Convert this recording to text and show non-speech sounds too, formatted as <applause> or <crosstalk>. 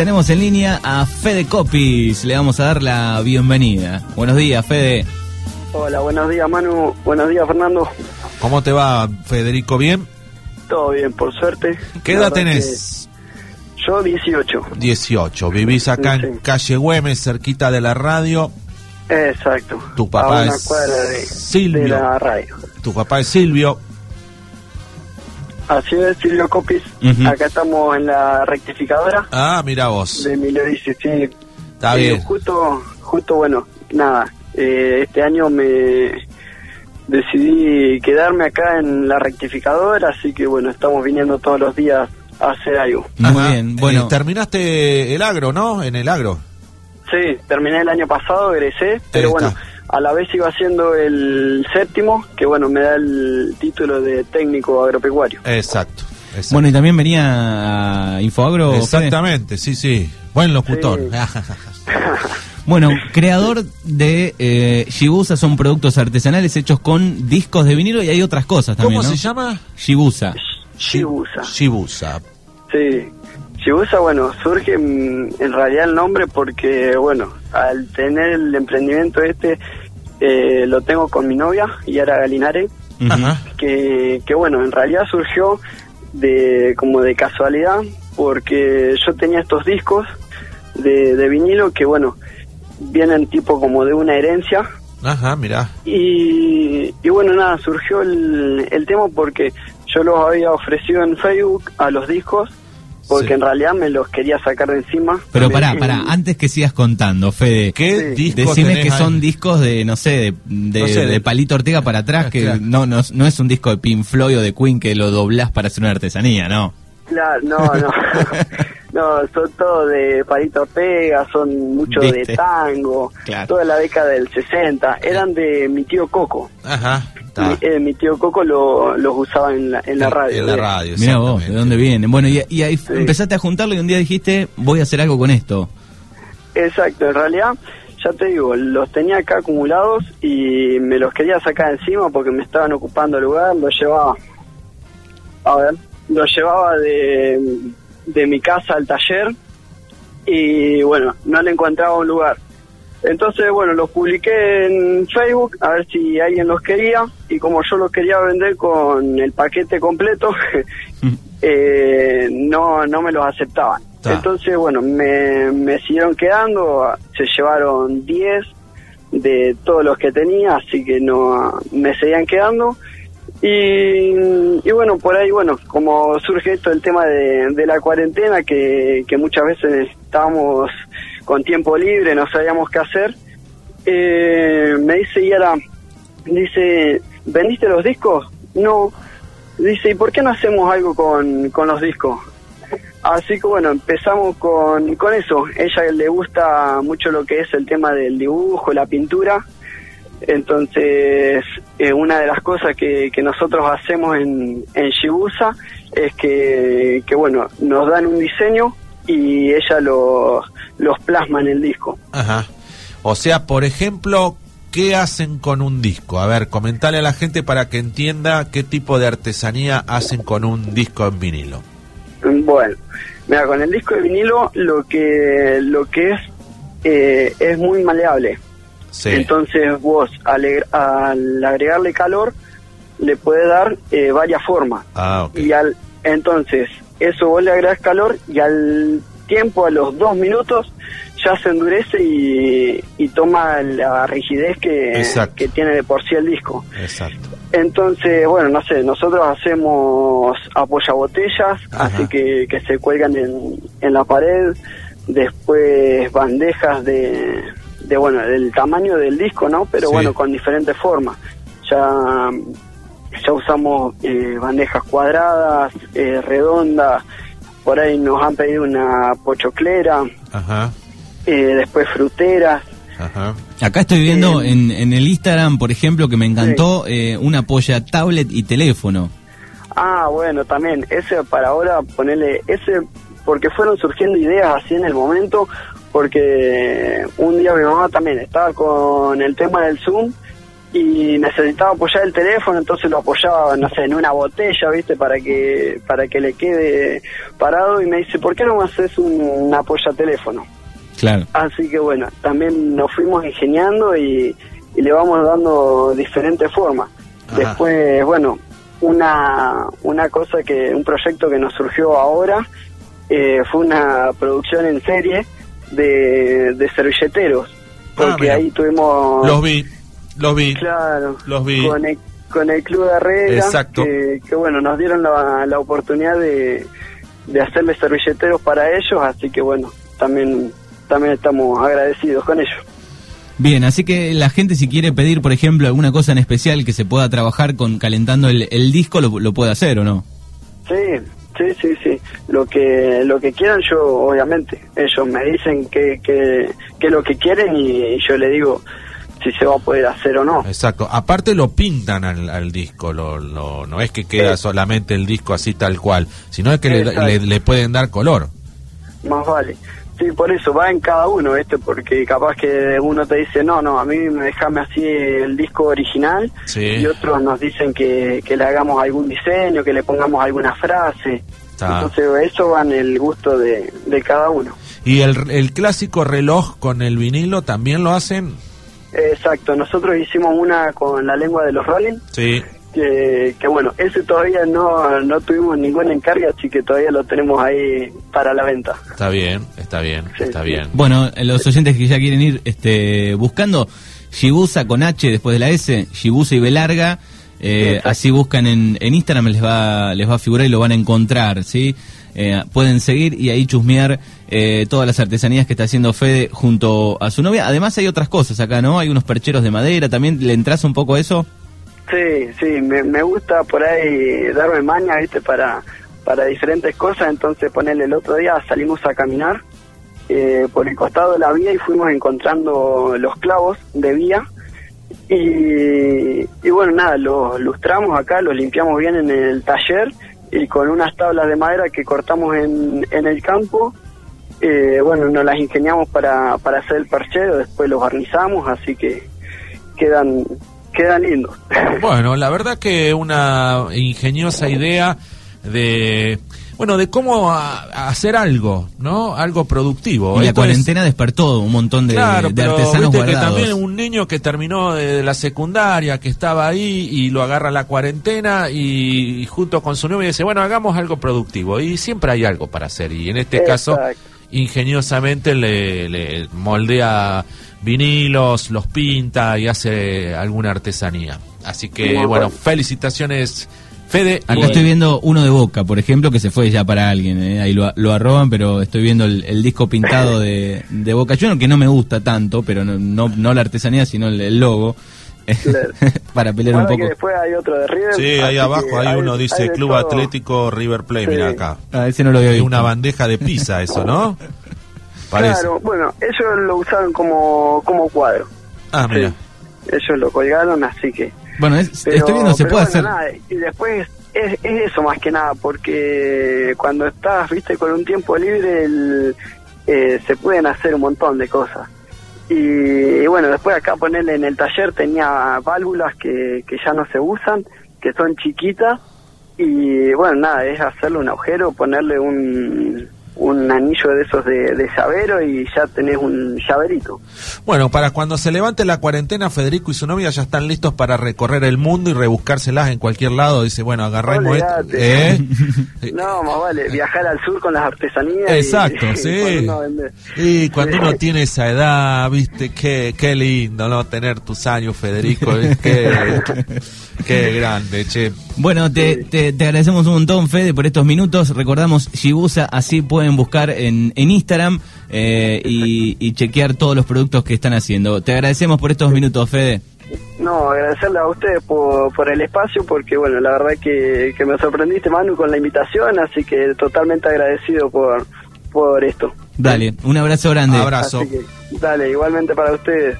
tenemos en línea a Fede Copis. Le vamos a dar la bienvenida. Buenos días, Fede. Hola, buenos días Manu, buenos días Fernando. ¿Cómo te va, Federico? ¿Bien? Todo bien, por suerte. ¿Qué La edad tenés? Yo 18. 18. Vivís acá Sí. en calle Güemes, cerquita de la radio. Exacto. Tu papá a una es cuadra de, Silvio. de la radio. Tu papá es Silvio. Así es, Silvio Copis. Acá estamos en la rectificadora Ah, mira vos. de Emilio dice, sí. Está Eh, bien. Justo, justo, bueno, nada. eh, este año me decidí quedarme acá en la rectificadora, así que bueno, estamos viniendo todos los días a hacer algo. Muy Ajá. bien, bueno. Eh, terminaste el agro, ¿no? En el agro. Sí, terminé el año pasado, egresé, pero bueno, está. A la vez iba haciendo el séptimo, que bueno, me da el título de técnico agropecuario. Exacto. exacto. Bueno, y también venía a Infoagro. Fede. Exactamente, sí, sí. Buen locutor. Sí. <laughs> Bueno, creador de eh, Shibusa son productos artesanales hechos con discos de vinilo y hay otras cosas también, ¿Cómo ¿no? se llama? Shibusa. Shibusa. Shibusa. Sí. Shibusa, bueno, surge mm, en realidad el nombre porque, bueno, al tener el emprendimiento este, eh, lo tengo con mi novia, Yara Galinare, que, que bueno, en realidad surgió de como de casualidad porque yo tenía estos discos de, de vinilo que bueno, vienen tipo como de una herencia Ajá, mirá. y, y bueno, nada, surgió el, el tema porque yo los había ofrecido en Facebook a los discos porque Sí. en realidad me los quería sacar de encima. Pero pará, pará, antes que sigas contando, Fede. ¿Qué Sí. Decime que ahí? son discos de, no sé, de, de, No sé, de de- Palito Ortega para atrás, que Claro. no, no, no es un disco de Pink Floyd o de Queen que lo doblás para hacer una artesanía, ¿no? Claro, no, no. <laughs> no, son todos de Palito Ortega, son muchos de tango, Claro. toda la década del 60. Eran de mi tío Coco. Ajá. Mi, eh, mi tío Coco lo- los usaba en la, en la radio. En la radio, Mira vos, ¿de dónde vienen? Bueno, y, y ahí empezaste a juntarlo y un día dijiste, voy a hacer algo con esto. Exacto, en realidad, ya te digo, los tenía acá acumulados y me los quería sacar encima porque me estaban ocupando el lugar, los llevaba, a ver, los llevaba de, de mi casa al taller y bueno, no le encontraba un lugar. Entonces, bueno, los publiqué en Facebook a ver si alguien los quería y como yo los quería vender con el paquete completo, <laughs> eh, no, no me los aceptaban. Ta. Entonces, bueno, me, me siguieron quedando, se llevaron 10 de todos los que tenía, así que no me seguían quedando. Y, y bueno, por ahí, bueno, como surge esto el tema de, de la cuarentena, que, que muchas veces estábamos con tiempo libre, no sabíamos qué hacer, eh, me dice Yara, dice, ¿vendiste los discos? No. Dice, ¿y por qué no hacemos algo con, con los discos? Así que bueno, empezamos con, con eso. Ella le gusta mucho lo que es el tema del dibujo, la pintura. Entonces, eh, una de las cosas que, que nosotros hacemos en, en Shibusa es que, que, bueno, nos dan un diseño y ella los, los plasma en el disco. Ajá. O sea, por ejemplo, ¿qué hacen con un disco? A ver, comentale a la gente para que entienda qué tipo de artesanía hacen con un disco en vinilo. Bueno, mira, con el disco de vinilo lo que, lo que es, eh, es muy maleable. Sí. Entonces vos al, agre- al agregarle calor le puede dar eh, varias formas. ah, ok. Y al entonces eso vos le agregas calor y al tiempo, a los dos minutos, ya se endurece y, y toma la rigidez que, que tiene de por sí el disco. Exacto. Entonces, bueno, no sé, nosotros hacemos apoyabotellas, Ajá. así que, que se cuelgan en, en la pared, después bandejas de, de, bueno, del tamaño del disco, ¿no? Pero Sí. bueno, con diferentes formas. Ya, ya usamos eh, bandejas cuadradas, eh, redondas, por ahí nos han pedido una pochoclera, Ajá. eh, después fruteras, Ajá. Acá estoy viendo Eh, en, en el Instagram, por ejemplo, que me encantó eh, una polla tablet y teléfono. Ah, bueno, también, ese para ahora ponerle, ese, porque fueron surgiendo ideas así en el momento, porque un día mi mamá también estaba con el tema del Zoom y necesitaba apoyar el teléfono, entonces lo apoyaba, no sé, en una botella, ¿viste? Para que para que le quede parado y me dice, ¿por qué no me haces un, apoya teléfono? Claro. Así que bueno, también nos fuimos ingeniando y, y le vamos dando diferentes formas. Ajá. Después, bueno, una, una cosa que, un proyecto que nos surgió ahora eh, fue una producción en serie de, de servilleteros. Porque Ah, mira. ahí tuvimos... Los vi, los vi. Claro, Los vi. Con el, con el Club de Arrega, Exacto. que, que, bueno, nos dieron la, la oportunidad de, de hacerle servilleteros para ellos, así que bueno, también, también estamos agradecidos con ellos. Bien, así que la gente si quiere pedir, por ejemplo, alguna cosa en especial que se pueda trabajar con calentando el, el disco, lo, lo puede hacer o no. Sí, sí, sí, sí. Lo que lo que quieran, yo obviamente. Ellos me dicen que que, que lo que quieren y, yo le digo si se va a poder hacer o no. Exacto. Aparte lo pintan al, al disco, lo, lo- no es que queda Sí. solamente el disco así tal cual, sino es que le, le- le pueden dar color. Más vale. Sí, por eso va en cada uno, ¿viste? Porque capaz que uno te dice, no, no, a mí me déjame así el disco original. Sí. Y otros nos dicen que, que le hagamos algún diseño, que le pongamos alguna frase. Está. Entonces eso va en el gusto de, de cada uno. Y el, el clásico reloj con el vinilo también lo hacen. Exacto, nosotros hicimos una con la lengua de los Rolling, Sí. que, que bueno, ese todavía no, no tuvimos ninguna encarga, así que todavía lo tenemos ahí para la venta. Está bien, está bien, Sí, está sí. bien. Bueno, los oyentes que ya quieren ir este, buscando, Shibusa con H después de la S, Shibusa y B larga, eh, así buscan en, en Instagram, les va, les va a figurar y lo van a encontrar, ¿sí? Eh, pueden seguir y ahí chusmear eh, todas las artesanías que está haciendo Fede junto a su novia. Además hay otras cosas acá, ¿no? Hay unos percheros de madera, también le entras un poco eso. Sí, sí, me, me gusta por ahí darme maña, ¿viste? Para, para diferentes cosas, entonces ponerle el otro día salimos a caminar eh, por el costado de la vía y fuimos encontrando los clavos de vía y, y bueno, nada, los lustramos acá, los limpiamos bien en el taller y con unas tablas de madera que cortamos en, en el campo, eh, bueno, nos las ingeniamos para, para hacer el perchero, después los barnizamos, así que quedan, quedan lindos. <laughs> Bueno, la verdad que una ingeniosa idea de bueno, de cómo a- a hacer algo, ¿no? Algo productivo. Y la Esto es- cuarentena despertó un montón de, Claro, de pero artesanos viste que también un niño que terminó de la secundaria, que estaba ahí y lo agarra la cuarentena y, y junto con su novia dice, bueno, hagamos algo productivo. Y siempre hay algo para hacer. Y en este caso, ingeniosamente le, le moldea vinilos, los pinta y hace alguna artesanía. Así que, bueno. felicitaciones, Fede. Acá estoy viendo uno de Boca, por ejemplo, que se fue ya para alguien. ¿eh? Ahí lo, lo arroban, pero estoy viendo el, el disco pintado de, de Boca Juniors, que no me gusta tanto, pero no, no, no la artesanía, sino el, el logo. Claro. <laughs> para pelear un Guarda poco. que después hay otro de River. Sí, ahí abajo que hay uno, dice hay Club todo. Atlético River Plate, Sí. mira acá. Ah, ese no lo había Hay visto. una bandeja de pizza <laughs> eso, ¿no? Parece. Claro, bueno, ellos lo usaron como, como cuadro. Ah, Sí. mira. Ellos lo colgaron, así que... Bueno, es- Pero, estoy viendo, se puede bueno, hacer. nada, y después es, es eso más que nada, porque cuando estás, viste, con un tiempo libre, el- eh, se pueden hacer un montón de cosas. Y, y bueno, después acá ponerle en el taller tenía válvulas que, que ya no se usan, que son chiquitas, y bueno, nada, es hacerle un agujero, ponerle un, un anillo de esos de, de llavero y ya tenés un llaverito. Bueno, para cuando se levante la cuarentena, Federico y su novia ya están listos para recorrer el mundo y rebuscárselas en cualquier lado. Dice, bueno, agarremos esto. ¿Eh? <laughs> No, más vale, viajar al sur con las artesanías. Exacto, <laughs> y sí. Y cuando uno <laughs> tiene esa edad, viste, qué, qué lindo, ¿no? Tener tus años, Federico. Qué, qué grande, che. Bueno, te, te, te agradecemos un montón, Fede, por estos minutos. Recordamos Shibusa, así pueden buscar en, en Instagram eh, y, y chequear todos los productos que están haciendo. Te agradecemos por estos minutos, Fede. No, agradecerle a ustedes por, por el espacio, porque bueno, la verdad que, que me sorprendiste, Manu, con la invitación, así que totalmente agradecido por, por esto. Dale, un abrazo grande. Abrazo. Que, dale, igualmente para ustedes.